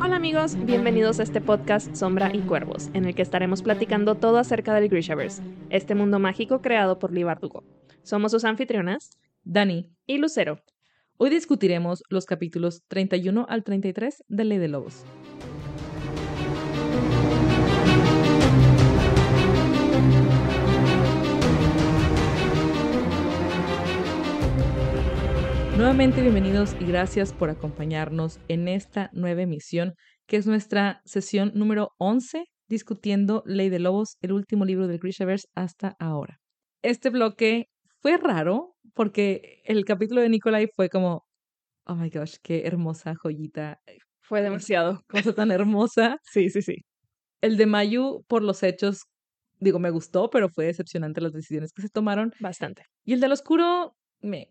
Hola amigos, bienvenidos a este podcast Sombra y Cuervos, en el que estaremos platicando todo acerca del Grishaverse, este mundo mágico creado por Lee Bardugo. Somos sus anfitrionas, Dani, y Lucero. hoy discutiremos los capítulos 31 al 33 de Ley de Lobos. Nuevamente bienvenidos y gracias por acompañarnos en esta nueva emisión, que es nuestra sesión número 11, discutiendo Ley de Lobos, el último libro del Grishaverse hasta ahora. Este bloque fue raro porque el capítulo de Nikolai fue como, oh my gosh, qué hermosa joyita, Fue demasiado. cosa tan hermosa. Sí, sí, sí. El de Mayu, por los hechos, digo, me gustó, pero fue decepcionante las decisiones que se tomaron. Bastante. Y el del oscuro, me...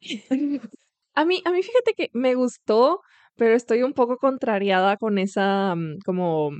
A mí, a mí fíjate que me gustó, pero estoy un poco contrariada con esa, mm, como,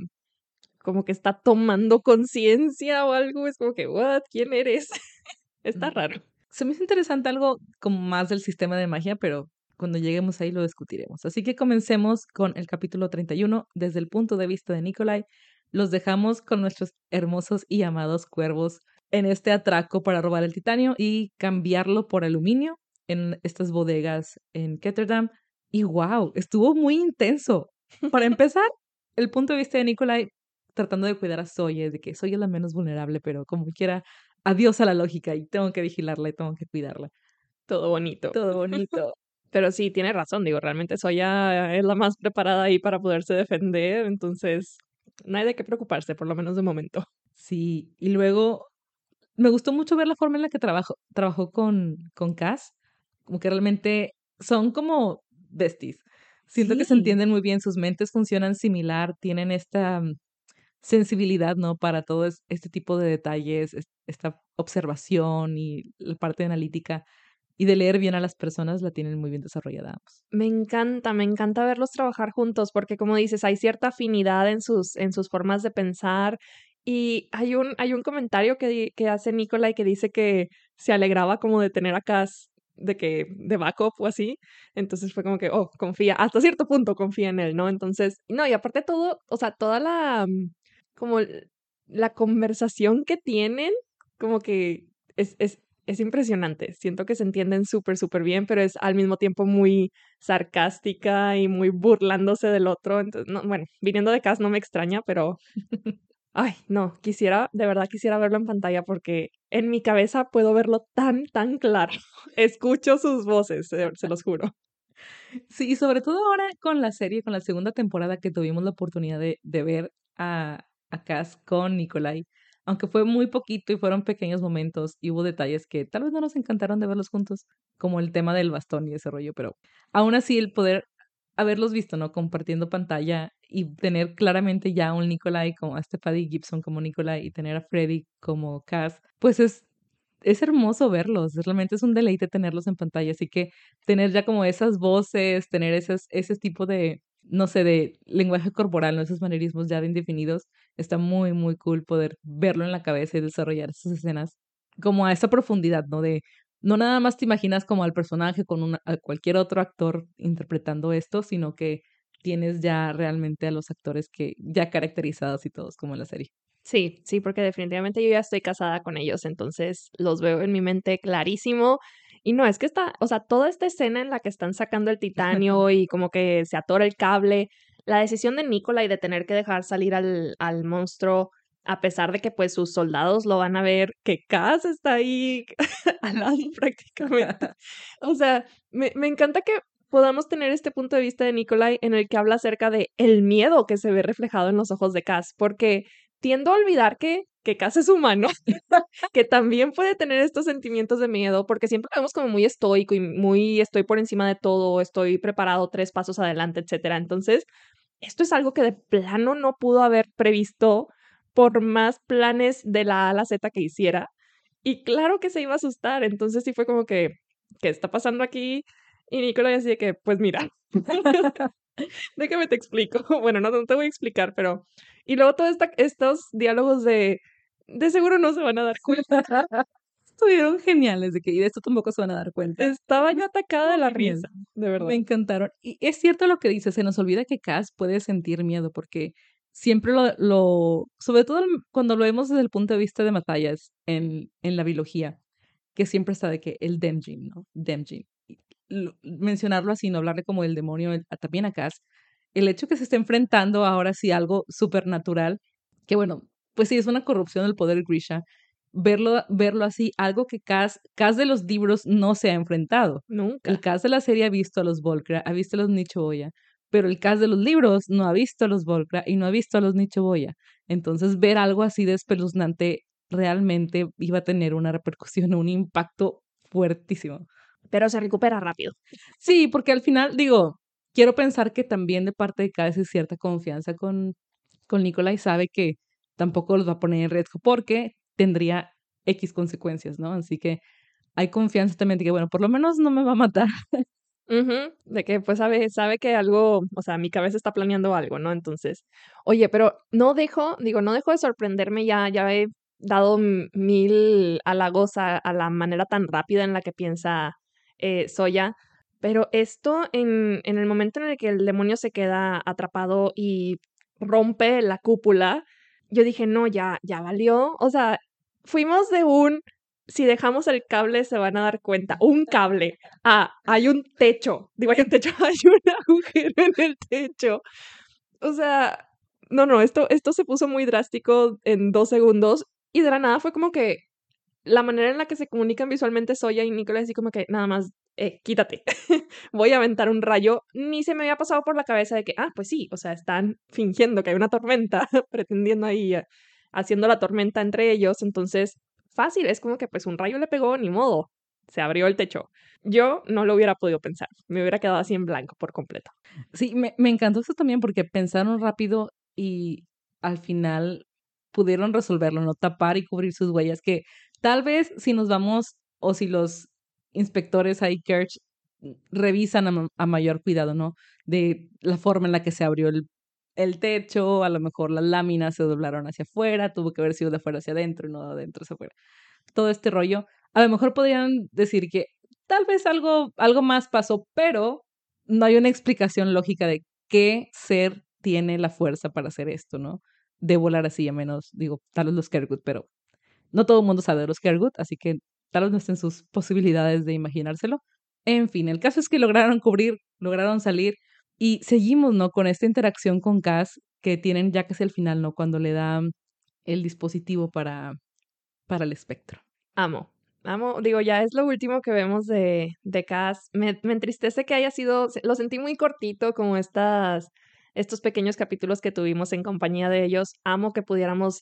como que está tomando conciencia o algo. Es como que, what, ¿quién eres? está Mm. raro. Se me hizo interesante algo como más del sistema de magia, pero cuando lleguemos ahí lo discutiremos. Así que comencemos con el capítulo 31 desde el punto de vista de Nikolai. Los dejamos con nuestros hermosos y amados cuervos en este atraco para robar el titanio y cambiarlo por aluminio en estas bodegas en Ketterdam. Y wow, estuvo muy intenso. Para empezar, el punto de vista de Nikolai tratando de cuidar a Soye, de que Soye es la menos vulnerable, pero como quiera, adiós a la lógica y tengo que vigilarla y tengo que cuidarla. Todo bonito. Todo bonito. Pero sí, tiene razón, digo, realmente Soya es la más preparada ahí para poderse defender, entonces no hay de qué preocuparse, por lo menos de momento. Sí, y luego me gustó mucho ver la forma en la que trabajó, trabajó con, con Cass, como que realmente son como besties. Siento que se Sí. entienden muy bien, sus mentes funcionan similar, tienen esta mm, sensibilidad, ¿no? Para todo es- este tipo de detalles, es- esta observación y la parte analítica y de leer bien a las personas la tienen muy bien desarrollada. Me encanta, me encanta verlos trabajar juntos, porque como dices, hay cierta afinidad en sus, en sus formas de pensar. Y hay un, hay un comentario que, que hace Nicolai que dice que se alegraba como de tener a Cass de que, de backup o así. Entonces fue como que, oh, confía, hasta cierto punto confía en él, ¿no? Entonces, no, y aparte todo, o sea, toda la, mm, como la conversación que tienen, como que es, es, es impresionante. Siento que se entienden súper, súper bien, pero es al mismo tiempo muy sarcástica y muy burlándose del otro. Entonces, no, bueno, viniendo de Cass no me extraña, pero ay, no, quisiera, de verdad quisiera verlo en pantalla porque en mi cabeza puedo verlo tan, tan claro. Escucho sus voces, se, los juro. Sí, y sobre todo ahora con la serie, con la segunda temporada que tuvimos la oportunidad de, de ver a, a Cass con Nikolai, aunque fue muy poquito y fueron pequeños momentos y hubo detalles que tal vez no nos encantaron de verlos juntos, como el tema del bastón y ese rollo, pero aún así el poder haberlos visto, ¿no? Compartiendo pantalla y tener claramente ya un Nikolai como a Paddy Gibson como Nikolai y tener a Freddy como Cass, pues es, es hermoso verlos, realmente es un deleite tenerlos en pantalla, así que tener ya como esas voces, tener esas, ese tipo de, no sé, de lenguaje corporal, ¿no? esos manerismos ya bien definidos, está muy, muy cool poder verlo en la cabeza y desarrollar esas escenas como a esa profundidad, ¿no? De, no nada más te imaginas como al personaje con una, a cualquier otro actor interpretando esto, sino que tienes ya realmente a los actores que ya caracterizados y todos como en la serie. Sí, sí, porque definitivamente yo ya estoy casada con ellos, entonces los veo en mi mente clarísimo. Y no, es que está, o sea, toda esta escena en la que están sacando el titanio y como que se atora el cable, la decisión de Nikolai de tener que dejar salir al, al monstruo, a pesar de que pues sus soldados lo van a ver, que Cass está ahí al lado prácticamente. O sea, me, me encanta que podamos tener este punto de vista de Nikolai en el que habla acerca de el miedo que se ve reflejado en los ojos de Cass, porque tiendo a olvidar que, que Cass es humano, que también puede tener estos sentimientos de miedo, porque siempre lo vemos como muy estoico y muy estoy por encima de todo, estoy preparado tres pasos adelante, etcétera. Entonces, esto es algo que de plano no pudo haber previsto por más planes de la A a la Z que hiciera. Y claro que se iba a asustar. Entonces sí fue como que, ¿qué está pasando aquí? Y Nicolás así de que, pues mira, déjame te explico. Bueno, no, no te voy a explicar, pero... Y luego todos estos diálogos de, de seguro no se van a dar cuenta. estuvieron geniales, de que y de esto tampoco se van a dar cuenta. Estaba yo atacada de la risa, de verdad. Me encantaron. Y es cierto lo que dice, se nos olvida que Cass puede sentir miedo porque siempre lo, lo sobre todo cuando lo vemos desde el punto de vista de Matthias en, en la biología, que siempre está de que el Demjin, ¿no? Demjin. Mencionarlo así, no hablarle como el demonio el- a- también a Cass. El hecho que se esté enfrentando ahora sí algo supernatural, que bueno, pues sí, es una corrupción del poder Grisha. Verlo, verlo así, algo que Cass de los libros no se ha enfrentado. Nunca. El cast de la serie ha visto a los Volcra, ha visto a los Nichoboya, pero el cast de los libros no ha visto a los Volcra y no ha visto a los Nichoboya. Entonces, ver algo así de espeluznante realmente iba a tener una repercusión, un impacto fuertísimo. Pero se recupera rápido. Sí, porque al final, digo, quiero pensar que también de parte de Cass es cierta confianza con, con Nicola y sabe que tampoco los va a poner en riesgo porque tendría X consecuencias, ¿no? Así que hay confianza también de que, bueno, por lo menos no me va a matar. De que pues sabe, sabe que algo, o sea, mi cabeza está planeando algo, ¿no? Entonces, oye, pero no dejo, digo, no dejo de sorprenderme, ya, ya he dado mil halagos a, a la manera tan rápida en la que piensa eh, Soya, pero esto en, en el momento en el que el demonio se queda atrapado y rompe la cúpula, yo dije, no, ya, ya valió, o sea, fuimos de un, si dejamos el cable se van a dar cuenta, un cable Ah, hay un techo. Digo, hay un techo, hay un agujero en el techo. O sea, no, no, esto, esto se puso muy drástico en dos segundos y de la nada fue como que la manera en la que se comunican visualmente Soya y Nicolás, así como que nada más, eh, quítate, voy a aventar un rayo. Ni se me había pasado por la cabeza de que, ah, pues sí, o sea, están fingiendo que hay una tormenta, pretendiendo ahí, eh, haciendo la tormenta entre ellos. Entonces, fácil, es como que pues un rayo le pegó, ni modo, se abrió el techo. Yo no lo hubiera podido pensar, me hubiera quedado así en blanco por completo. Sí, me, encantó eso también porque pensaron rápido y al final pudieron resolverlo, ¿no? Tapar y cubrir sus huellas, que tal vez si nos vamos o si los inspectores ahí, Kerch, revisan a, a mayor cuidado, ¿no? De la forma en la que se abrió el, el techo, a lo mejor las láminas se doblaron hacia afuera, tuvo que haber sido de afuera hacia adentro y no de adentro hacia afuera. Todo este rollo. A lo mejor podrían decir que tal vez algo, algo más pasó, pero no hay una explicación lógica de qué ser tiene la fuerza para hacer esto, ¿no? De volar así, a menos, digo, tal vez los Kergut, pero no todo el mundo sabe de los Kergut, así que tal vez no estén sus posibilidades de imaginárselo. En fin, el caso es que lograron cubrir, lograron salir y seguimos, ¿no? Con esta interacción con Cass que tienen ya que es el final, ¿no? Cuando le da el dispositivo para, para el espectro. Amo, amo, digo, ya es lo último que vemos de, de Cass. Me, me entristece que haya sido, lo sentí muy cortito, como estas, estos pequeños capítulos que tuvimos en compañía de ellos. Amo que pudiéramos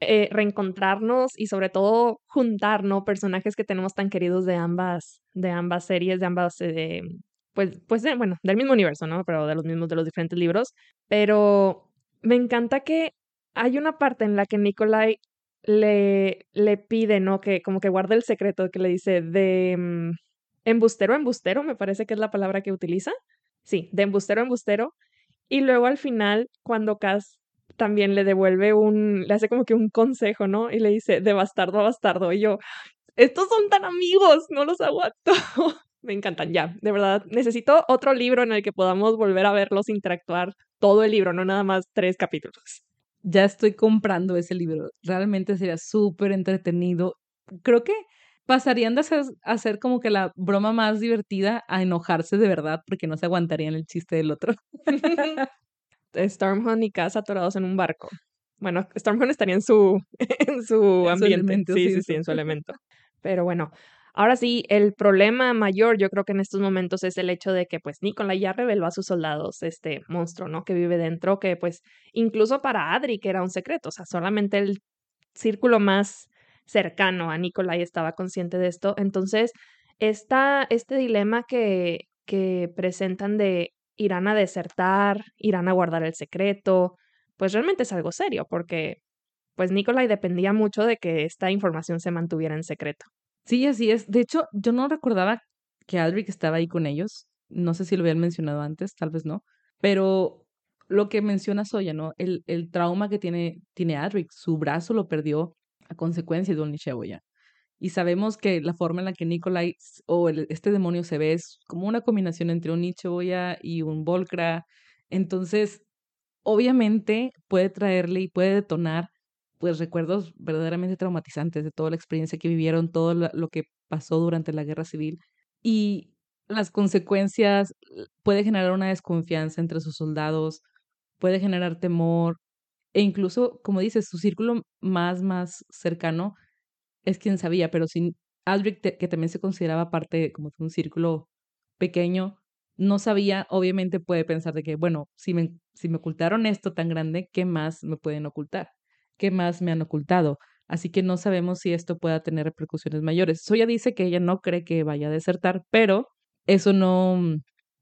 eh, reencontrarnos y sobre todo juntar, ¿no? Personajes que tenemos tan queridos de ambas, de ambas series, de ambas, eh, pues, pues, de- bueno, del mismo universo, ¿no? Pero de los mismos, de los diferentes libros. Pero me encanta que hay una parte en la que Nikolai le, le pide, ¿no? Que como que guarde el secreto, que le dice de mm, embustero embustero, me parece que es la palabra que utiliza. Sí, de embustero embustero. Y luego al final, cuando Cass también le devuelve un, le hace como que un consejo, ¿no? Y le dice, de bastardo a bastardo. Y yo, estos son tan amigos, no los aguanto. Me encantan, ya, de verdad. Necesito otro libro en el que podamos volver a verlos interactuar todo el libro, no nada más tres capítulos. Ya estoy comprando ese libro. Realmente sería súper entretenido. Creo que pasarían de hacer, hacer como que la broma más divertida a enojarse de verdad porque no se aguantarían el chiste del otro. Stormhorn y Cass atorados en un barco. Bueno, Stormhorn estaría en su, en su ambiente. elemento, sí, sí, sí, sí, sí. en su elemento. Pero bueno, ahora sí, el problema mayor yo creo que en estos momentos es el hecho de que pues Nikolai ya reveló a sus soldados este monstruo, ¿no? Que vive dentro, que pues incluso para Adri, que era un secreto, o sea, solamente el círculo más cercano a Nikolai estaba consciente de esto. Entonces, esta, este dilema que, que presentan de irán a desertar, irán a guardar el secreto, pues realmente es algo serio, porque pues Nikolai dependía mucho de que esta información se mantuviera en secreto. Sí, así es. De hecho, yo no recordaba que Aldrich estaba ahí con ellos. No sé si lo habían mencionado antes, tal vez no. Pero lo que menciona Soya, ¿no? El, el trauma que tiene, tiene Adric, su brazo lo perdió a consecuencia de un Nisheboya. Y sabemos que la forma en la que Nikolai o este demonio se ve es como una combinación entre un Nichoya y un Volcra. Entonces, obviamente puede traerle y puede detonar pues recuerdos verdaderamente traumatizantes de toda la experiencia que vivieron, todo lo que pasó durante la guerra civil. Y las consecuencias puede generar una desconfianza entre sus soldados, puede generar temor, e incluso, como dices, su círculo más, más cercano es quien sabía, pero sin Aldrich, que también se consideraba parte como de un círculo pequeño, no sabía, obviamente puede pensar de que, bueno, si me, si me ocultaron esto tan grande, ¿qué más me pueden ocultar? ¿Qué más me han ocultado? Así que no sabemos si esto pueda tener repercusiones mayores. Soya dice que ella no cree que vaya a desertar, pero eso no,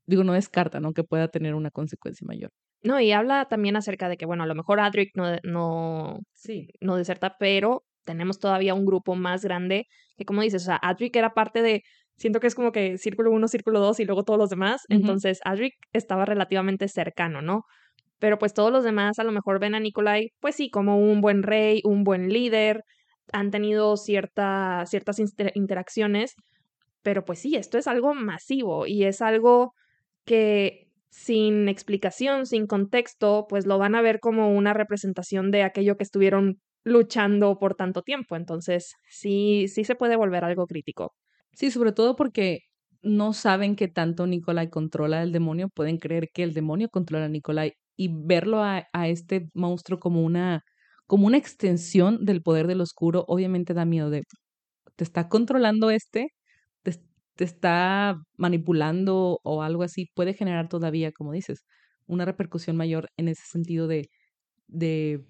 digo, no descarta, ¿no? Que pueda tener una consecuencia mayor. No, y habla también acerca de que, bueno, a lo mejor Adric no, no, sí. no deserta, pero tenemos todavía un grupo más grande que, como dices, o sea, Adric era parte de, siento que es como que círculo 1, círculo 2 y luego todos los demás, entonces Adric estaba relativamente cercano, ¿no? Pero pues todos los demás a lo mejor ven a Nikolai, pues sí, como un buen rey, un buen líder, han tenido cierta, ciertas interacciones, pero pues sí, esto es algo masivo y es algo que sin explicación, sin contexto, pues lo van a ver como una representación de aquello que estuvieron luchando por tanto tiempo. Entonces, sí, sí se puede volver algo crítico. Sí, sobre todo porque no saben que tanto Nikolai controla el demonio, pueden creer que el demonio controla a Nikolai y verlo a, este monstruo como una, como una extensión del poder del oscuro, obviamente da miedo de, te está controlando este, te está manipulando o algo así, puede generar todavía, como dices, una repercusión mayor en ese sentido de, de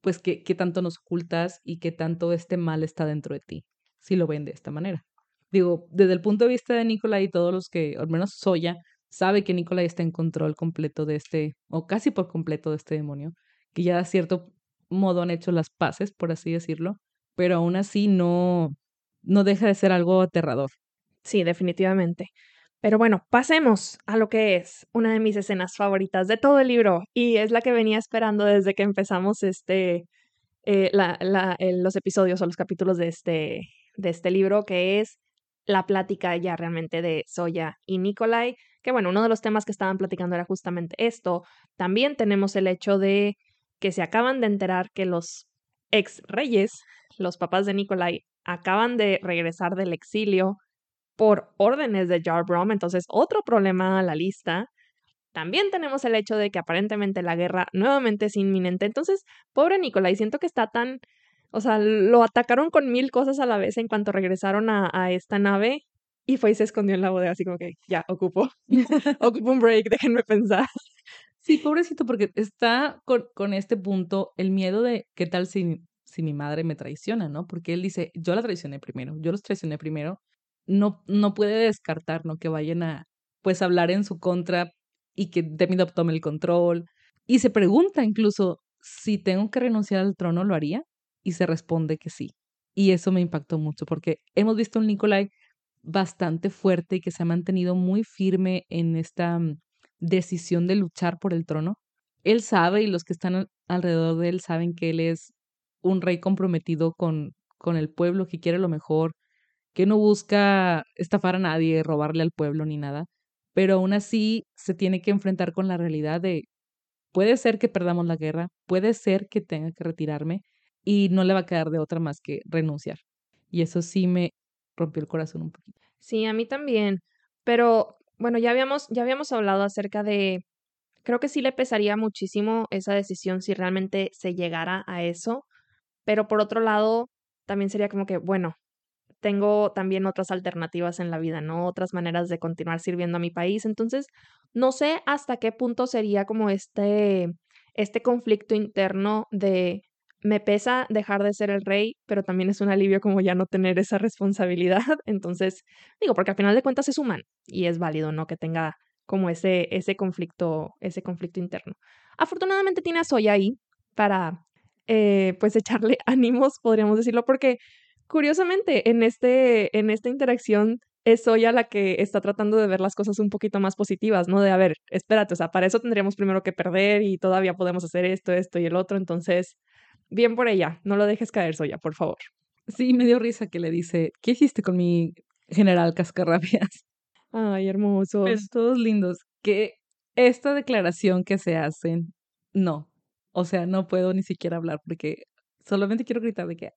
pues, qué, qué tanto nos ocultas y qué tanto este mal está dentro de ti, si lo ven de esta manera. Digo, desde el punto de vista de Nicolai y todos los que, al menos Soya, sabe que Nicolai está en control completo de este, o casi por completo de este demonio, que ya a cierto modo han hecho las paces, por así decirlo, pero aún así no, no deja de ser algo aterrador. Sí, definitivamente. Pero bueno, pasemos a lo que es una de mis escenas favoritas de todo el libro y es la que venía esperando desde que empezamos este, eh, la, la, los episodios o los capítulos de este, de este libro, que es la plática ya realmente de Soya y Nikolai, que bueno, uno de los temas que estaban platicando era justamente esto. También tenemos el hecho de que se acaban de enterar que los ex reyes, los papás de Nikolai, acaban de regresar del exilio por órdenes de Jarbrom, entonces otro problema a la lista. También tenemos el hecho de que aparentemente la guerra nuevamente es inminente. Entonces, pobre Nicolai, siento que está tan. O sea, lo atacaron con mil cosas a la vez en cuanto regresaron a, esta nave y fue y se escondió en la bodega, así como que ya, ocupo. ocupo un break, déjenme pensar. Sí, pobrecito, porque está con, con, este punto el miedo de qué tal si, si mi madre me traiciona, ¿no? Porque él dice, yo la traicioné primero, yo los traicioné primero no, no puede descartar, ¿no? Que vayan a, pues, hablar en su contra y que Demidov tome el control. Y se pregunta incluso si tengo que renunciar al trono, ¿lo haría? Y se responde que sí. Y eso me impactó mucho porque hemos visto un Nikolai bastante fuerte y que se ha mantenido muy firme en esta mm, decisión de luchar por el trono. Él sabe y los que están alrededor de él saben que él es un rey comprometido con, con el pueblo, que quiere lo mejor, que no busca estafar a nadie, robarle al pueblo ni nada, pero aún así se tiene que enfrentar con la realidad de puede ser que perdamos la guerra, puede ser que tenga que retirarme y no le va a quedar de otra más que renunciar. Y eso sí me rompió el corazón un poquito. Sí, a mí también. Pero bueno, ya habíamos, ya habíamos hablado acerca de, creo que sí le pesaría muchísimo esa decisión si realmente se llegara a eso. Pero por otro lado, también sería como que, bueno, tengo también otras alternativas en la vida, ¿no? Otras maneras de continuar sirviendo a mi país. Entonces, no sé hasta qué punto sería como este, este conflicto interno de me pesa dejar de ser el rey, pero también es un alivio como ya no tener esa responsabilidad. Entonces, digo, porque al final de cuentas es humano y es válido, ¿no? Que tenga como ese, ese conflicto, ese conflicto interno. Afortunadamente tiene a Soya ahí para, eh, pues, echarle ánimos, podríamos decirlo, porque curiosamente, en, este, en esta interacción es Soya la que está tratando de ver las cosas un poquito más positivas, ¿no? De, a ver, espérate, o sea, para eso tendríamos primero que perder y todavía podemos hacer esto, esto y el otro, entonces, bien por ella, no lo dejes caer, Soya, por favor. Sí, me dio risa que le dice, ¿qué hiciste con mi general cascarrabias? Ay, hermosos. Pero todos lindos. Que esta declaración que se hacen, no. O sea, no puedo ni siquiera hablar porque solamente quiero gritar de que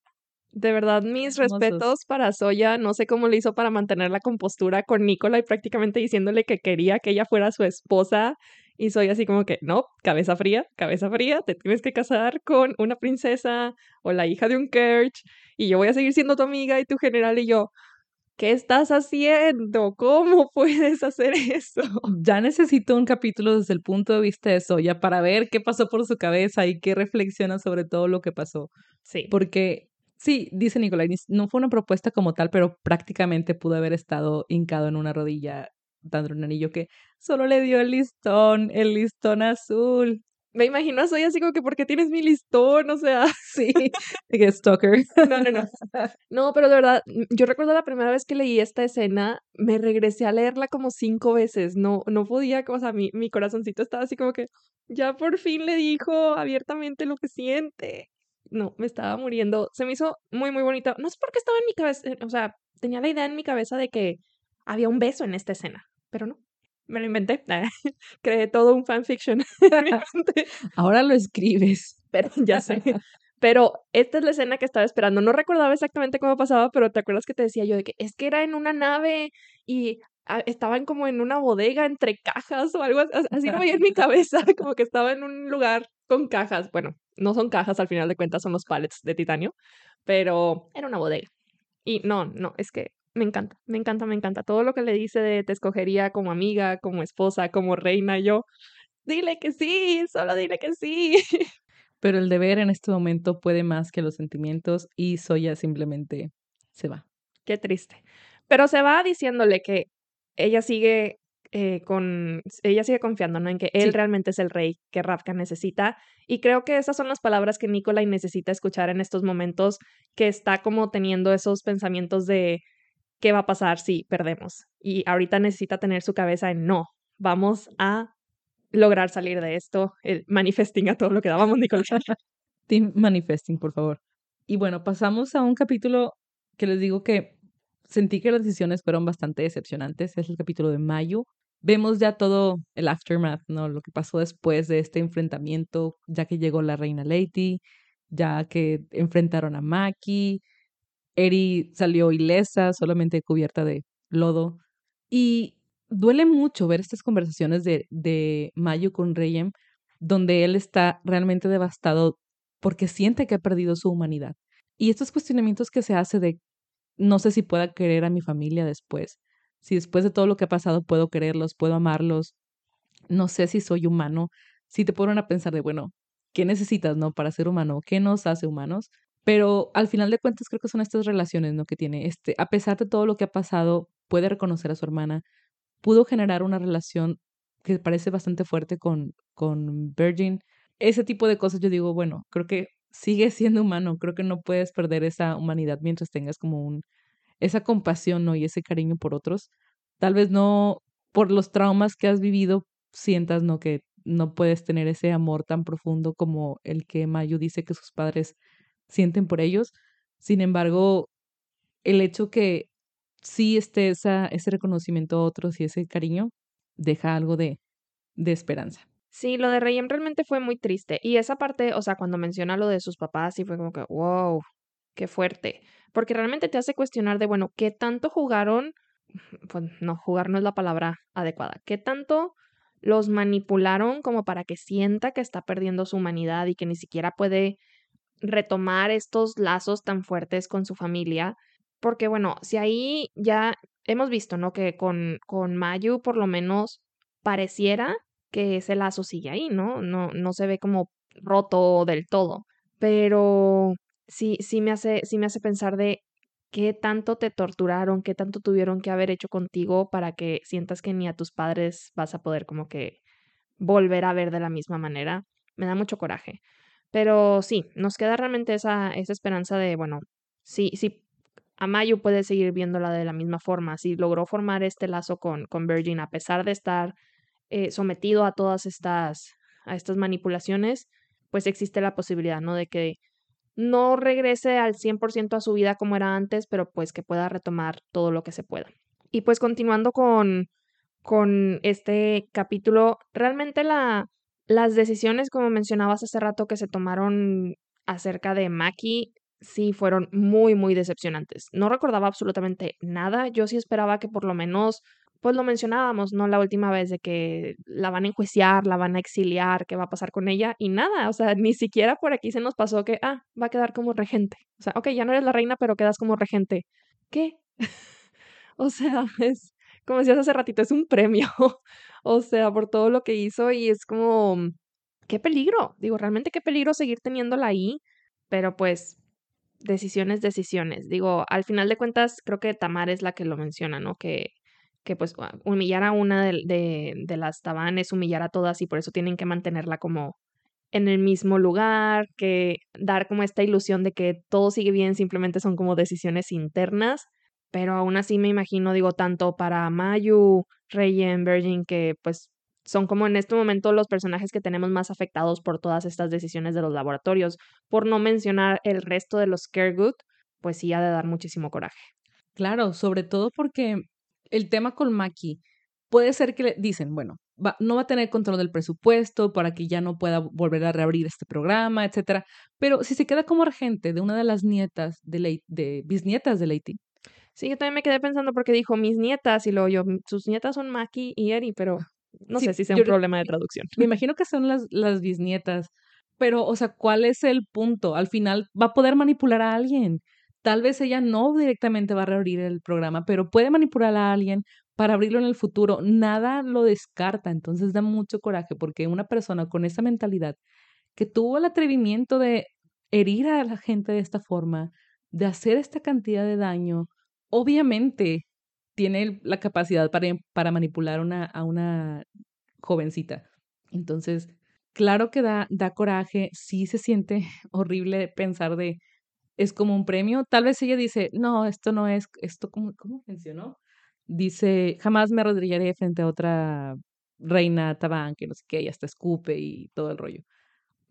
de verdad, mis Hermosos. respetos para Soya. No sé cómo le hizo para mantener la compostura con Nicola y prácticamente diciéndole que quería que ella fuera su esposa. Y soy así como que, no, cabeza fría, cabeza fría, te tienes que casar con una princesa o la hija de un Kerch y yo voy a seguir siendo tu amiga y tu general y yo, ¿qué estás haciendo? ¿Cómo puedes hacer eso? ya necesito un capítulo desde el punto de vista de Soya para ver qué pasó por su cabeza y qué reflexiona sobre todo lo que pasó. Sí. Porque Sí, dice Nicolai, no fue una propuesta como tal, pero prácticamente pudo haber estado hincado en una rodilla dando un anillo que solo le dio el listón, el listón azul. Me imagino soy así como que porque tienes mi listón, o sea, sí, que stalker. No, no, no. No, pero de verdad, yo recuerdo la primera vez que leí esta escena, me regresé a leerla como cinco veces. No, no podía, o sea, mi, mi corazoncito estaba así como que ya por fin le dijo abiertamente lo que siente no, me estaba muriendo. Se me hizo muy, muy bonita. No sé por qué estaba en mi cabeza, eh, o sea, tenía la idea en mi cabeza de que había un beso en esta escena, pero no. Me lo inventé. Creé todo un fanfiction. Ahora lo escribes. Pero ya sé. Pero esta es la escena que estaba esperando. No recordaba exactamente cómo pasaba, pero te acuerdas que te decía yo de que es que era en una nave y ah, estaban como en una bodega entre cajas o algo así. como en mi cabeza, como que estaba en un lugar con cajas. Bueno, no son cajas, al final de cuentas son los pallets de titanio, pero era una bodega. Y no, no, es que me encanta, me encanta, me encanta. Todo lo que le dice de te escogería como amiga, como esposa, como reina, yo, dile que sí, solo dile que sí. Pero el deber en este momento puede más que los sentimientos y Soya simplemente se va. Qué triste. Pero se va diciéndole que ella sigue eh, con, ella sigue confiando ¿no? en que él realmente es el rey que Ravka necesita. Y creo que esas son las palabras que Nikolai necesita escuchar en estos momentos, que está como teniendo esos pensamientos de qué va a pasar si perdemos. Y ahorita necesita tener su cabeza en no, vamos a lograr salir de esto, el manifesting a todo lo que dábamos, Nicolai. Team manifesting, por favor. Y bueno, pasamos a un capítulo que les digo que sentí que las decisiones fueron bastante decepcionantes. Es el capítulo de mayo, vemos ya todo el aftermath, ¿no? Lo que pasó después de este enfrentamiento, ya que llegó la reina Lady, ya que enfrentaron a Maki, Eri salió ilesa, solamente cubierta de lodo. Y duele mucho ver estas conversaciones de, de Mayu con Reyem, donde él está realmente devastado porque siente que ha perdido su humanidad. Y estos cuestionamientos que se hace de no sé si pueda querer a mi familia después, si después de todo lo que ha pasado puedo quererlos, puedo amarlos, no sé si soy humano, si te ponen a pensar de, bueno, ¿qué necesitas, no, para ser humano? ¿Qué nos hace humanos? Pero al final de cuentas creo que son estas relaciones, ¿no? Que tiene, este, a pesar de todo lo que ha pasado, puede reconocer a su hermana, pudo generar una relación que parece bastante fuerte con, con Virgin. Ese tipo de cosas yo digo, bueno, creo que sigue siendo humano, creo que no puedes perder esa humanidad mientras tengas como un, esa compasión ¿no? y ese cariño por otros. Tal vez no por los traumas que has vivido sientas ¿no? que no puedes tener ese amor tan profundo como el que Mayu dice que sus padres sienten por ellos. Sin embargo, el hecho que sí esté esa, ese reconocimiento a otros y ese cariño deja algo de, de esperanza. Sí, lo de Reyem realmente fue muy triste. Y esa parte, o sea, cuando menciona lo de sus papás, sí fue como que, wow, qué fuerte porque realmente te hace cuestionar de, bueno, ¿qué tanto jugaron? Pues no, jugar no es la palabra adecuada. ¿Qué tanto los manipularon como para que sienta que está perdiendo su humanidad y que ni siquiera puede retomar estos lazos tan fuertes con su familia? Porque bueno, si ahí ya hemos visto, ¿no? Que con, con Mayu por lo menos pareciera que ese lazo sigue ahí, ¿no? No, no se ve como roto del todo. Pero sí, sí me hace, sí me hace pensar de qué tanto te torturaron, qué tanto tuvieron que haber hecho contigo para que sientas que ni a tus padres vas a poder como que volver a ver de la misma manera. Me da mucho coraje. Pero sí, nos queda realmente esa, esa esperanza de, bueno, sí, sí, Amayu puede seguir viéndola de la misma forma. Si logró formar este lazo con, con Virgin, a pesar de estar eh, sometido a todas estas, a estas manipulaciones, pues existe la posibilidad, ¿no? De que no regrese al 100% a su vida como era antes, pero pues que pueda retomar todo lo que se pueda. Y pues continuando con, con este capítulo, realmente la, las decisiones, como mencionabas hace rato, que se tomaron acerca de Maki, sí fueron muy, muy decepcionantes. No recordaba absolutamente nada. Yo sí esperaba que por lo menos, pues lo mencionábamos, ¿no? La última vez de que la van a enjuiciar, la van a exiliar, qué va a pasar con ella y nada. O sea, ni siquiera por aquí se nos pasó que, ah, va a quedar como regente. O sea, ok, ya no eres la reina, pero quedas como regente. ¿Qué? o sea, es, como decías hace ratito, es un premio. o sea, por todo lo que hizo y es como, qué peligro. Digo, realmente qué peligro seguir teniéndola ahí. Pero pues decisiones, decisiones. Digo, al final de cuentas, creo que Tamar es la que lo menciona, ¿no? Que, que pues humillar a una de, de, de las tabanes, humillar a todas y por eso tienen que mantenerla como en el mismo lugar, que dar como esta ilusión de que todo sigue bien, simplemente son como decisiones internas, pero aún así me imagino, digo, tanto para Mayu, Reyen, Virgin, que pues son como en este momento los personajes que tenemos más afectados por todas estas decisiones de los laboratorios. Por no mencionar el resto de los Scaregood, pues sí ha de dar muchísimo coraje. Claro, sobre todo porque el tema con Maki puede ser que le dicen, bueno, no va a tener control del presupuesto para que ya no pueda volver a reabrir este programa, etcétera. Pero si se queda como regente de una de las nietas de, de bisnietas de Leiti. Sí, yo también me quedé pensando porque dijo mis nietas y luego yo, sus nietas son Maki y Eri, pero no sé si sea un problema de traducción. Me imagino que son las, las bisnietas, pero, o sea, ¿cuál es el punto? Al final va a poder manipular a alguien. Tal vez ella no directamente va a reabrir el programa, pero puede manipular a alguien para abrirlo en el futuro. Nada lo descarta, entonces da mucho coraje porque una persona con esa mentalidad que tuvo el atrevimiento de herir a la gente de esta forma, de hacer esta cantidad de daño, obviamente tiene la capacidad para, para manipular a una jovencita. Entonces, claro que da, da coraje, sí se siente horrible pensar de, es como un premio. Tal vez ella dice, no, esto no es, esto, ¿cómo, cómo mencionó? Dice, jamás me arrodillaría frente a otra reina tabán, que no sé qué, y hasta escupe y todo el rollo.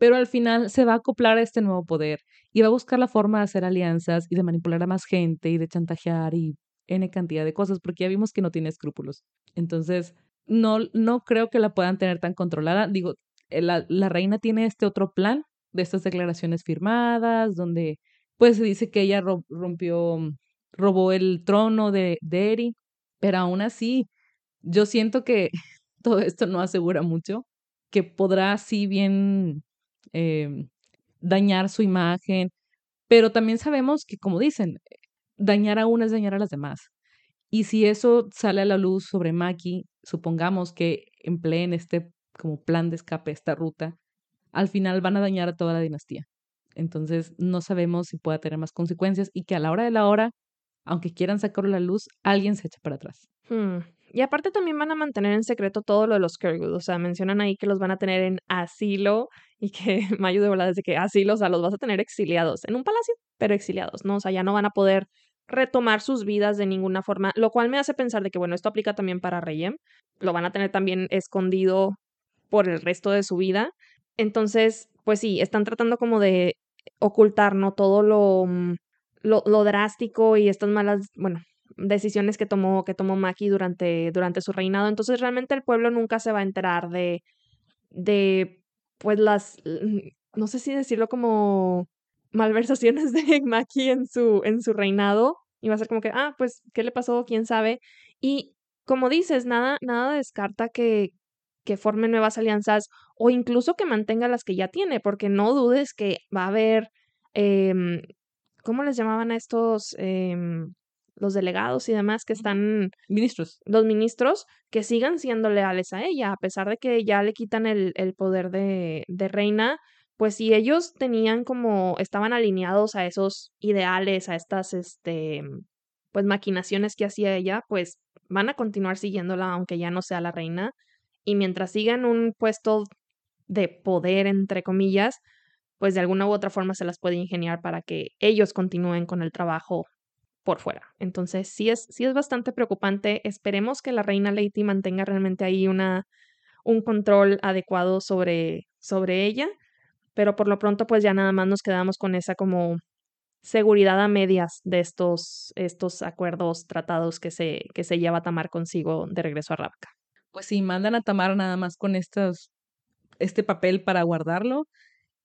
Pero al final se va a acoplar a este nuevo poder y va a buscar la forma de hacer alianzas y de manipular a más gente y de chantajear y N cantidad de cosas, porque ya vimos que no tiene escrúpulos. Entonces, no, no creo que la puedan tener tan controlada. Digo, eh, la, la reina tiene este otro plan de estas declaraciones firmadas, donde pues se dice que ella rompió, robó el trono de, de Eri, pero aún así, yo siento que todo esto no asegura mucho, que podrá así bien eh, dañar su imagen, pero también sabemos que, como dicen, dañar a una es dañar a las demás. Y si eso sale a la luz sobre Maki, supongamos que empleen este como plan de escape, esta ruta, al final van a dañar a toda la dinastía. Entonces no sabemos si pueda tener más consecuencias y que a la hora de la hora, aunque quieran sacarlo a la luz, alguien se echa para atrás. Hmm. Y aparte también van a mantener en secreto todo lo de los Kergood. O sea, mencionan ahí que los van a tener en asilo y que Mayu de verdad desde que asilo, o sea, los vas a tener exiliados en un palacio, pero exiliados, ¿no? O sea, ya no van a poder retomar sus vidas de ninguna forma, lo cual me hace pensar de que, bueno, esto aplica también para Reyem, lo van a tener también escondido por el resto de su vida. Entonces, pues sí, están tratando como de ocultar, ¿no? Todo lo, mm, lo, lo drástico y estas malas, bueno, decisiones que tomó, que tomó Maki durante, durante su reinado. Entonces, realmente el pueblo nunca se va a enterar de, de, pues las, no sé si decirlo como malversaciones de Maki en su, en su reinado. Y va a ser como que, ah, pues, ¿qué le pasó? ¿Quién sabe? Y como dices, nada, nada descarta que, que forme nuevas alianzas o incluso que mantenga las que ya tiene, porque no dudes que va a haber, eh, ¿cómo les llamaban a estos? Eh, los delegados y demás que están ministros, los ministros que sigan siendo leales a ella, a pesar de que ya le quitan el, el poder de, de reina, pues si ellos tenían como, estaban alineados a esos ideales, a estas, este, pues maquinaciones que hacía ella, pues van a continuar siguiéndola aunque ya no sea la reina. Y mientras sigan un puesto de poder, entre comillas, pues de alguna u otra forma se las puede ingeniar para que ellos continúen con el trabajo por fuera. Entonces, sí es, sí es bastante preocupante. Esperemos que la reina Lady mantenga realmente ahí una, un control adecuado sobre, sobre ella pero por lo pronto pues ya nada más nos quedamos con esa como seguridad a medias de estos, estos acuerdos, tratados que se, que se lleva Tamar consigo de regreso a Rabka. Pues sí, mandan a Tamar nada más con estos, este papel para guardarlo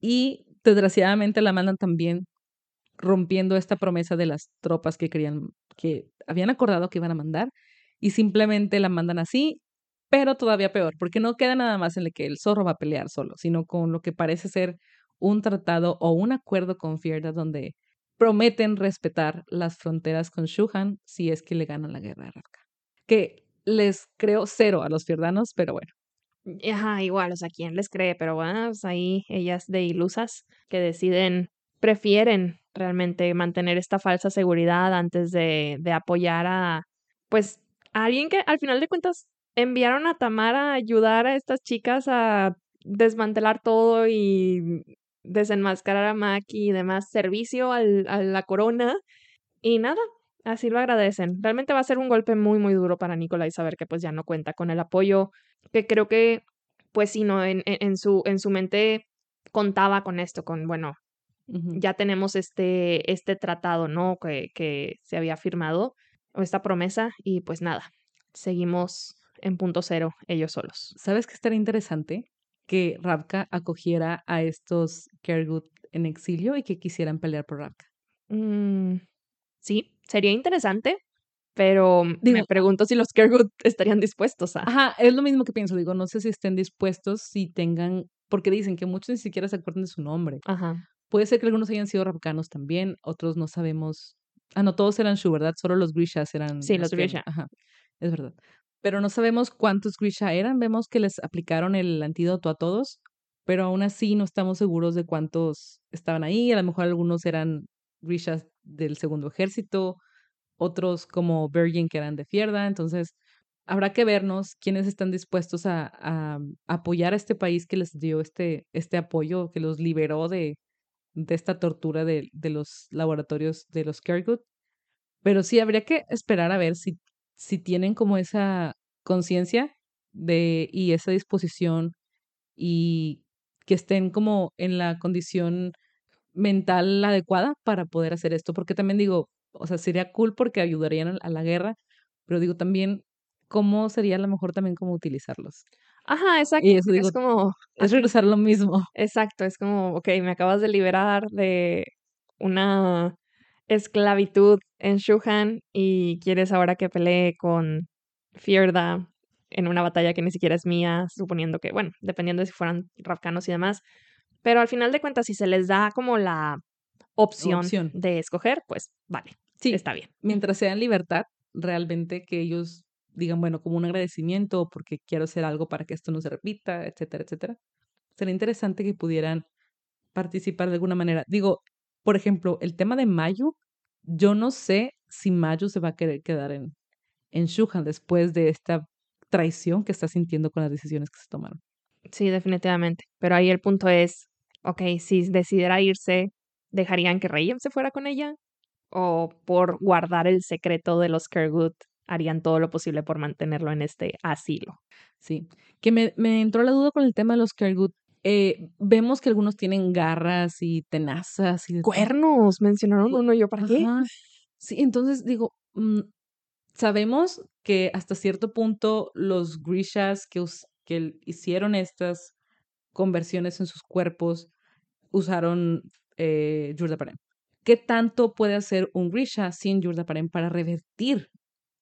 y desgraciadamente la mandan también rompiendo esta promesa de las tropas que querían, que habían acordado que iban a mandar y simplemente la mandan así, pero todavía peor, porque no queda nada más en el que el zorro va a pelear solo, sino con lo que parece ser un tratado o un acuerdo con Fierda donde prometen respetar las fronteras con Shuhan si es que le ganan la guerra a Radka. Que les creo cero a los fierdanos, pero bueno. Ajá, igual, o sea, ¿quién les cree? Pero bueno, pues ahí ellas de ilusas que deciden, prefieren realmente mantener esta falsa seguridad antes de, de apoyar a, pues, a alguien que al final de cuentas enviaron a Tamara a ayudar a estas chicas a desmantelar todo y desenmascarar a Maki y demás servicio al, a la corona. Y nada, así lo agradecen. Realmente va a ser un golpe muy, muy duro para Nicolai saber que pues ya no cuenta con el apoyo, que creo que, pues sí, no, en, en, su, en su mente contaba con esto, con, bueno, ya tenemos este, este tratado, ¿no? Que, que se había firmado, o esta promesa, y pues nada, seguimos en punto cero ellos solos. ¿Sabes qué estaría interesante? Que Rabka acogiera a estos Kergut en exilio y que quisieran pelear por Rabka. Mm, sí, sería interesante, pero me pregunto si los Kergut estarían dispuestos a. Ajá, es lo mismo que pienso. Digo, no sé si estén dispuestos, si tengan. Porque dicen que muchos ni siquiera se acuerdan de su nombre. Ajá. Puede ser que algunos hayan sido rabcanos también, otros no sabemos. Ah, no, todos eran Shu, ¿verdad? Solo los Grishas eran. Sí, los Grisha. Ajá, es verdad. Pero no sabemos cuántos Grisha eran. Vemos que les aplicaron el antídoto a todos, pero aún así no estamos seguros de cuántos estaban ahí. A lo mejor algunos eran Grishas del segundo ejército, otros como Virgin que eran de Fierda. Entonces, habrá que vernos quiénes están dispuestos a, a, apoyar a este país que les dio este, este apoyo, que los liberó de, de esta tortura de, de los laboratorios de los Kergut. Pero sí, habría que esperar a ver si, si tienen como esa conciencia de y esa disposición y que estén como en la condición mental adecuada para poder hacer esto, porque también digo, o sea, sería cool porque ayudarían a la guerra, pero digo también, ¿cómo sería a lo mejor también cómo utilizarlos? Ajá, exacto. Y eso digo, es como. es regresar lo mismo. Exacto, es como, ok, me acabas de liberar de una esclavitud en Shuhan y quieres ahora que pelee con Fierda en una batalla que ni siquiera es mía, suponiendo que, bueno, dependiendo de si fueran rafcanos y demás. Pero al final de cuentas, si se les da como la opción, Opción. de escoger, pues vale, Sí, está bien. mientras sea en libertad, realmente que ellos digan, bueno, como un agradecimiento porque quiero hacer algo para que esto no se repita, etcétera, etcétera. Sería interesante que pudieran participar de alguna manera. Digo, por ejemplo, el tema de Mayu, yo no sé si Mayu se va a querer quedar en, en Shuhan después de esta traición que está sintiendo con las decisiones que se tomaron. Sí, definitivamente. Pero ahí el punto es, ok, si decidiera irse, ¿dejarían que Rayem se fuera con ella? ¿O por guardar el secreto de los Kergut, harían todo lo posible por mantenerlo en este asilo? Sí, que me, me entró la duda con el tema de los Kergut. Eh, vemos que algunos tienen garras y tenazas y. Cuernos, mencionaron uno, yo, ¿para qué? Sí, entonces digo, mm, sabemos que hasta cierto punto los Grishas que, que hicieron estas conversiones en sus cuerpos usaron eh, Yurdaparem. ¿Qué tanto puede hacer un Grisha sin Yurdaparem para revertir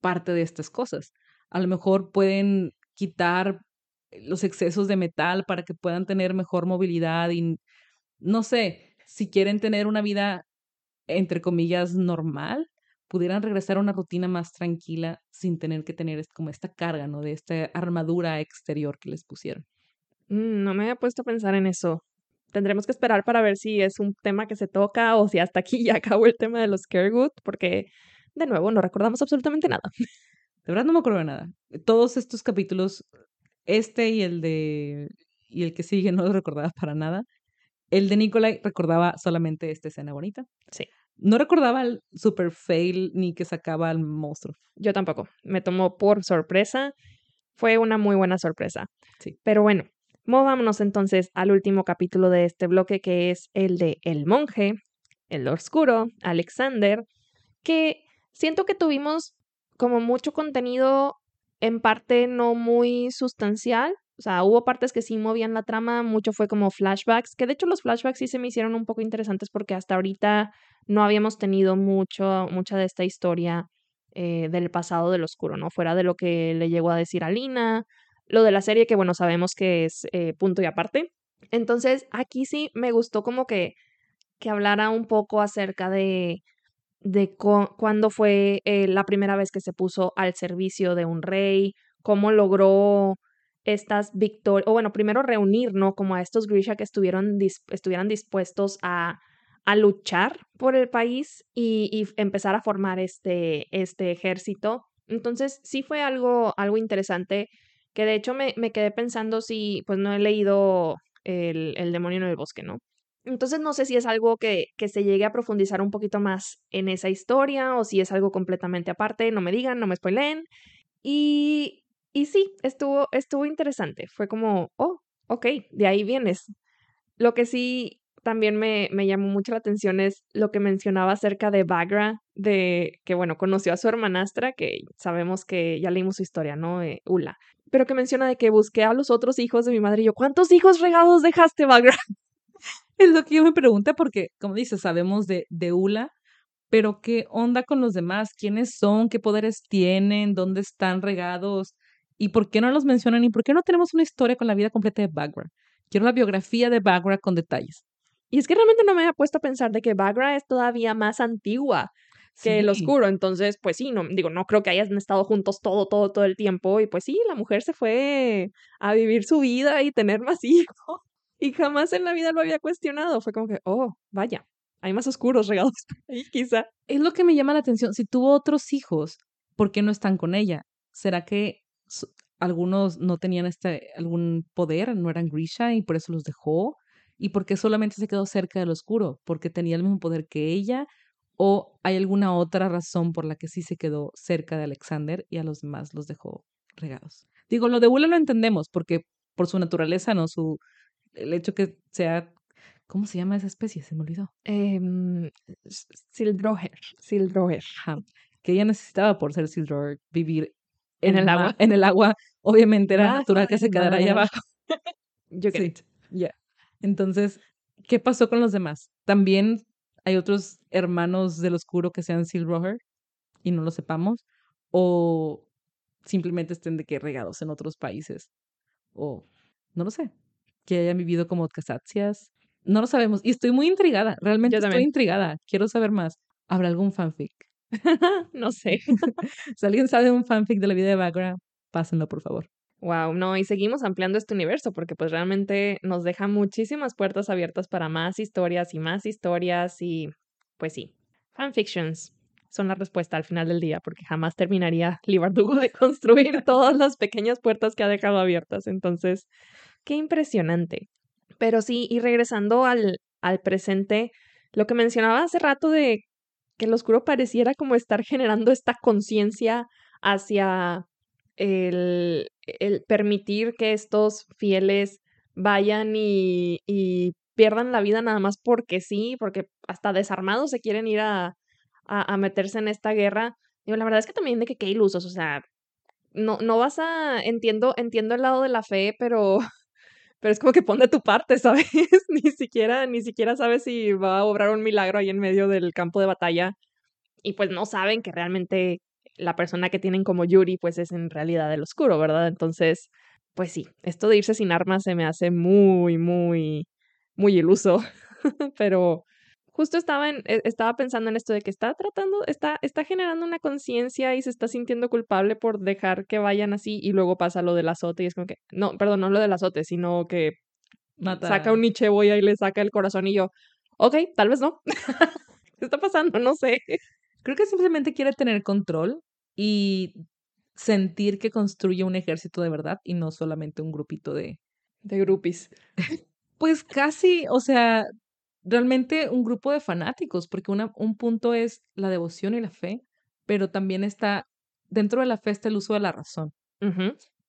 parte de estas cosas? A lo mejor pueden quitar los excesos de metal para que puedan tener mejor movilidad y no sé, si quieren tener una vida entre comillas normal, pudieran regresar a una rutina más tranquila sin tener que tener como esta carga, ¿no? De esta armadura exterior que les pusieron. Mm, no me había puesto a pensar en eso. Tendremos que esperar para ver si es un tema que se toca o si hasta aquí ya acabó el tema de los Kergut, porque de nuevo no recordamos absolutamente nada. De verdad no me acuerdo de nada. Todos estos capítulos, este y el de y el que sigue no los recordaba para nada. El de Nikolai recordaba solamente esta escena bonita. Sí. No recordaba el super fail ni que sacaba al monstruo. Yo tampoco. Me tomó por sorpresa. Fue una muy buena sorpresa. Sí. Pero bueno, Movámonos entonces al último capítulo de este bloque que es el de El monje, el oscuro, Alexander, que siento que tuvimos como mucho contenido en parte no muy sustancial. O sea, hubo partes que sí movían la trama, mucho fue como flashbacks, que de hecho los flashbacks sí se me hicieron un poco interesantes porque hasta ahorita no habíamos tenido mucho, mucha de esta historia eh, del pasado del oscuro, ¿no? Fuera de lo que le llegó a decir a Lina, lo de la serie que bueno, sabemos que es eh, punto y aparte. Entonces, aquí sí me gustó como que, que hablara un poco acerca de, de cuándo fue eh, la primera vez que se puso al servicio de un rey, cómo logró estas victorias, o bueno, primero reunir, ¿no? Como a estos Grisha que estuvieron estuvieran dispuestos a, a, luchar por el país y, y, empezar a formar este, este ejército. Entonces, sí fue algo, algo interesante que de hecho me, me quedé pensando si, pues no he leído el, el demonio en el bosque, ¿no? Entonces no sé si es algo que, que, se llegue a profundizar un poquito más en esa historia o si es algo completamente aparte, no me digan, no me spoileen. Y, y sí, estuvo, estuvo interesante. Fue como, oh, ok, de ahí vienes. Lo que sí también me, me llamó mucho la atención es lo que mencionaba acerca de Bagra, de que, bueno, conoció a su hermanastra, que sabemos que ya leímos su historia, ¿no? Eh, Ula. Pero que menciona de que busqué a los otros hijos de mi madre y yo, ¿cuántos hijos regados dejaste, Bagra? Es lo que yo me pregunté porque, como dices, sabemos de, de Ula, pero ¿qué onda con los demás? ¿Quiénes son? ¿Qué poderes tienen? ¿Dónde están regados? ¿Y por qué no los mencionan? ¿Y por qué no tenemos una historia con la vida completa de Bagra? Quiero la biografía de Bagra con detalles. Y es que realmente no me había puesto a pensar de que Bagra es todavía más antigua que el oscuro. Entonces, pues sí, no, digo, no creo que hayan estado juntos todo, todo, todo el tiempo. Y pues sí, la mujer se fue a vivir su vida y tener más hijos. Y jamás en la vida lo había cuestionado. Fue como que, oh, vaya, hay más oscuros regados ahí, quizá. Es lo que me llama la atención. Si tuvo otros hijos, ¿por qué no están con ella? ¿Será que algunos no tenían este, algún poder, no eran Grisha y por eso los dejó? ¿Y por qué solamente se quedó cerca del oscuro? ¿Porque tenía el mismo poder que ella? ¿O hay alguna otra razón por la que sí se quedó cerca de Alexander y a los demás los dejó regados? Digo, lo de Ula lo entendemos porque por su naturaleza, ¿no? Su, el hecho que sea, ¿cómo se llama esa especie? Se me olvidó. Eh, Sildroher. Sildroher. Que ella necesitaba por ser Sildroher vivir en, el agua. En el agua, obviamente era natural que se quedara ahí abajo. Yo sí. Ya. Entonces, ¿qué pasó con los demás? También hay otros hermanos del oscuro que sean Sildroher y no lo sepamos. O simplemente estén de que regados en otros países. O no lo sé que hayan vivido como casatsias. No lo sabemos. Y estoy muy intrigada. Realmente estoy intrigada. Quiero saber más. ¿Habrá algún fanfic? no sé. si alguien sabe un fanfic de la vida de Background, pásenlo, por favor. Wow, no, y seguimos ampliando este universo porque pues realmente nos deja muchísimas puertas abiertas para más historias y más historias y pues sí, fanfictions son la respuesta al final del día porque jamás terminaría Lee de construir todas las pequeñas puertas que ha dejado abiertas. Entonces, Qué impresionante. Pero sí, y regresando al, al presente, lo que mencionaba hace rato de que el oscuro pareciera como estar generando esta conciencia hacia el, el, permitir que estos fieles vayan y, y, pierdan la vida nada más porque sí, porque hasta desarmados se quieren ir a, a, meterse en esta guerra. Digo, la verdad es que también de que qué ilusos, o sea, no, no vas a, entiendo, entiendo el lado de la fe, pero pero es como que pon de tu parte, ¿sabes? ni siquiera, ni siquiera sabes si va a obrar un milagro ahí en medio del campo de batalla. Y pues no saben que realmente la persona que tienen como Yuri, pues es en realidad el oscuro, ¿verdad? Entonces, pues sí, esto de irse sin armas se me hace muy, muy, muy iluso. pero justo estaba, en, e, estaba pensando en esto de que está tratando, está, está generando una conciencia y se está sintiendo culpable por dejar que vayan así y luego pasa lo del azote y es como que, no, perdón, no lo del azote, sino que saca un nicheboya y le saca el corazón y yo, ok, tal vez no. ¿Qué está pasando? No sé. Creo que simplemente quiere tener control y sentir que construye un ejército de verdad y no solamente un grupito de... De grupis. Pues casi, o sea, realmente un grupo de fanáticos, porque una, un punto es la devoción y la fe, pero también está, dentro de la fe está el uso de la razón.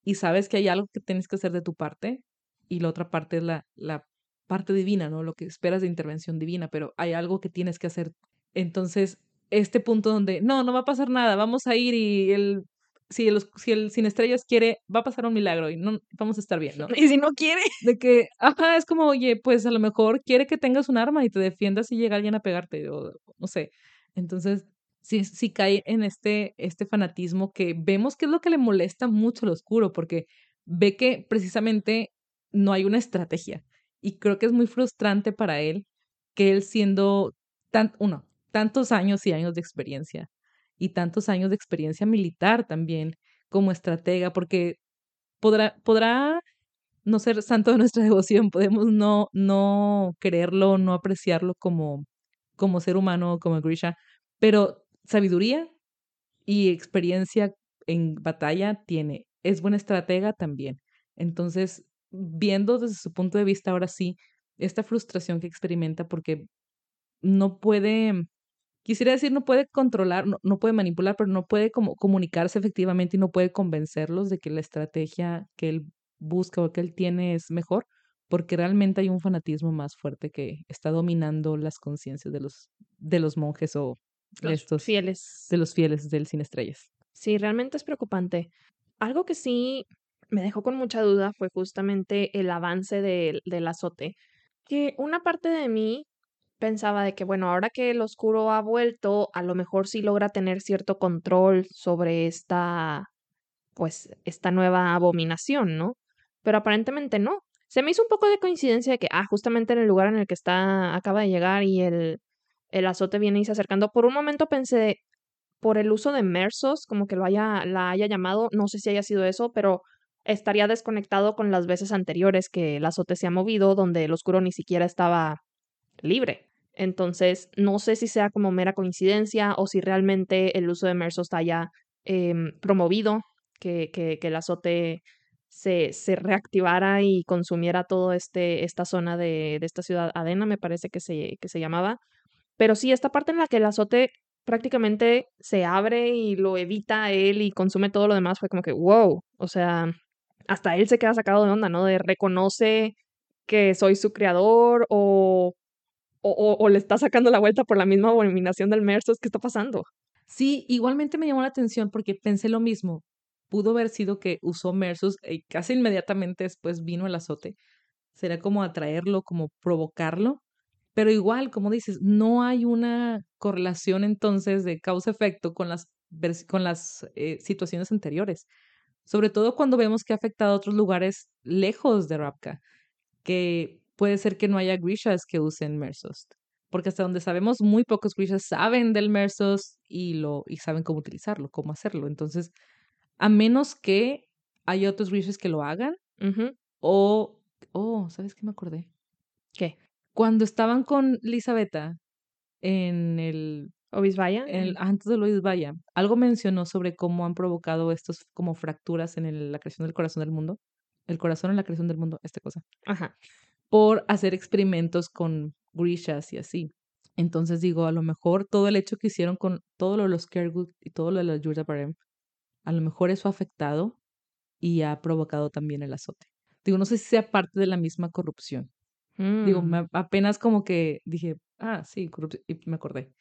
Y sabes que hay algo que tienes que hacer de tu parte y la otra parte es la, la parte divina, ¿no? Lo que esperas de intervención divina, pero hay algo que tienes que hacer. Entonces, este punto donde, no, no va a pasar nada, vamos a ir y el, si, el, si el sin estrellas quiere, va a pasar un milagro y no vamos a estar bien, ¿no? Y si no quiere. De que, ajá, es como, oye, pues a lo mejor quiere que tengas un arma y te defiendas si llega alguien a pegarte, o no sé. Entonces, sí, sí cae en este, este fanatismo que vemos que es lo que le molesta mucho al oscuro, porque ve que precisamente no hay una estrategia. Y creo que es muy frustrante para él que él siendo tan, uno, tantos años y años de experiencia y tantos años de experiencia militar también como estratega, porque podrá, podrá no ser santo de nuestra devoción, podemos no, no quererlo, no apreciarlo como, como ser humano, como Grisha, pero sabiduría y experiencia en batalla tiene. Es buena estratega también. Entonces, viendo desde su punto de vista ahora sí, esta frustración que experimenta porque no puede, quisiera decir, no puede controlar, no, puede manipular, pero no puede como comunicarse efectivamente y no puede convencerlos de que la estrategia que él busca o que él tiene es mejor, porque realmente hay un fanatismo más fuerte que está dominando las conciencias de los, de los monjes o los estos fieles. De los fieles del Sin Estrellas. Sí, realmente es preocupante. Algo que sí me dejó con mucha duda fue justamente el avance del, del azote. Que una parte de mí pensaba de que, bueno, ahora que el oscuro ha vuelto, a lo mejor sí logra tener cierto control sobre esta, pues, esta nueva abominación, ¿no? Pero aparentemente no. Se me hizo un poco de coincidencia de que, ah, justamente en el lugar en el que está, acaba de llegar y el, el azote viene y se acercando. Por un momento pensé, por el uso de Mersos, como que lo haya, la haya llamado, no sé si haya sido eso, pero estaría desconectado con las veces anteriores que el azote se ha movido, donde el oscuro ni siquiera estaba libre. Entonces, no sé si sea como mera coincidencia o si realmente el uso de Mersos está ya em, promovido, que, que, el azote se, se reactivara y consumiera todo este, esta zona de, de esta ciudad Adena, me parece que se, que se llamaba. Pero sí, esta parte en la que el azote prácticamente se abre y lo evita él y consume todo lo demás fue como que, wow, o sea, hasta él se queda sacado de onda, ¿no? De reconoce que soy su creador o, o, o, le está sacando la vuelta por la misma abominación del Mersos. ¿Qué está pasando? Sí, igualmente me llamó la atención porque pensé lo mismo. Pudo haber sido que usó Mersos y casi inmediatamente después vino el azote. Será como atraerlo, como provocarlo. Pero igual, como dices, no hay una correlación entonces de causa-efecto con las, con las eh, situaciones anteriores. Sobre todo cuando vemos que ha afectado a otros lugares lejos de Rapka, que puede ser que no haya grishas que usen Mersos. Porque hasta donde sabemos, muy pocos grishas saben del Mersos y, lo, y saben cómo utilizarlo, cómo hacerlo. Entonces, a menos que haya otros grishas que lo hagan, o, oh, ¿sabes qué me acordé? ¿Qué? Cuando estaban con Elisabetta en el Obisbaya, antes de Obisbaya, algo mencionó sobre cómo han provocado estos como fracturas en la creación del corazón del mundo. El corazón en la creación del mundo, esta cosa. Ajá. Por hacer experimentos con grishas y así. Entonces digo, a lo mejor todo el hecho que hicieron con todo lo de los Kergut y todo lo de los Yurda Barem, a lo mejor eso ha afectado y ha provocado también el azote. Digo, no sé si sea parte de la misma corrupción. Digo, Mm. apenas como que dije, ah, sí, corrupción, y me acordé.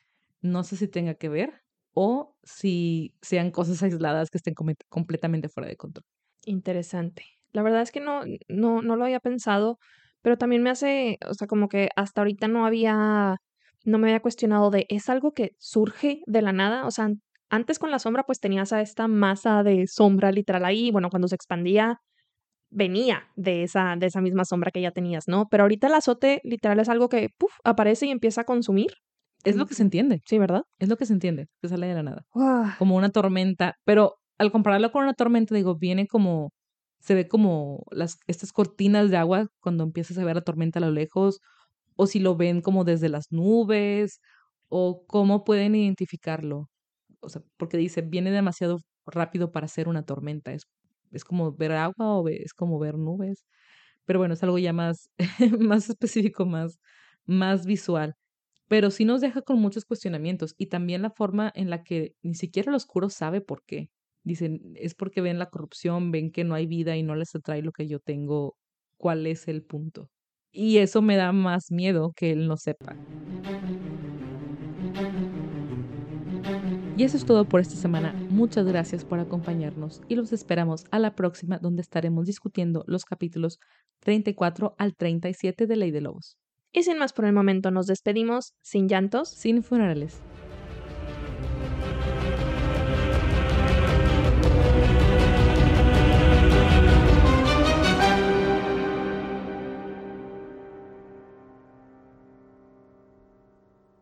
No sé si tenga que ver o si sean cosas aisladas que estén completamente fuera de control. Interesante. La verdad es que no, no, no lo había pensado, pero también me hace, o sea, como que hasta ahorita no había, no me había cuestionado de, ¿es algo que surge de la nada? O sea, antes con la sombra pues tenías a esta masa de sombra literal ahí, bueno, cuando se expandía venía de esa, de esa misma sombra que ya tenías, ¿no? Pero ahorita el azote literal es algo que, puff, aparece y empieza a consumir. Es lo que se entiende. Sí, ¿verdad? Es lo que se entiende, que sale de la nada. Como una tormenta. Pero al compararlo con una tormenta, digo, viene como, se ve como las, estas cortinas de agua cuando empiezas a ver la tormenta a lo lejos, o si lo ven como desde las nubes, o cómo pueden identificarlo. O sea, porque dice, viene demasiado rápido para ser una tormenta. Es es como ver agua o es como ver nubes. Pero bueno, es algo ya más, más específico, más, más visual. Pero sí nos deja con muchos cuestionamientos y también la forma en la que ni siquiera el oscuro sabe por qué. Dicen, es porque ven la corrupción, ven que no hay vida y no les atrae lo que yo tengo cuál es el punto. Y eso me da más miedo que él no sepa. Y eso es todo por esta semana. Muchas gracias por acompañarnos y los esperamos a la próxima donde estaremos discutiendo los capítulos 34 al 37 de Ley de Lobos. Y sin más por el momento nos despedimos, sin llantos, sin funerales.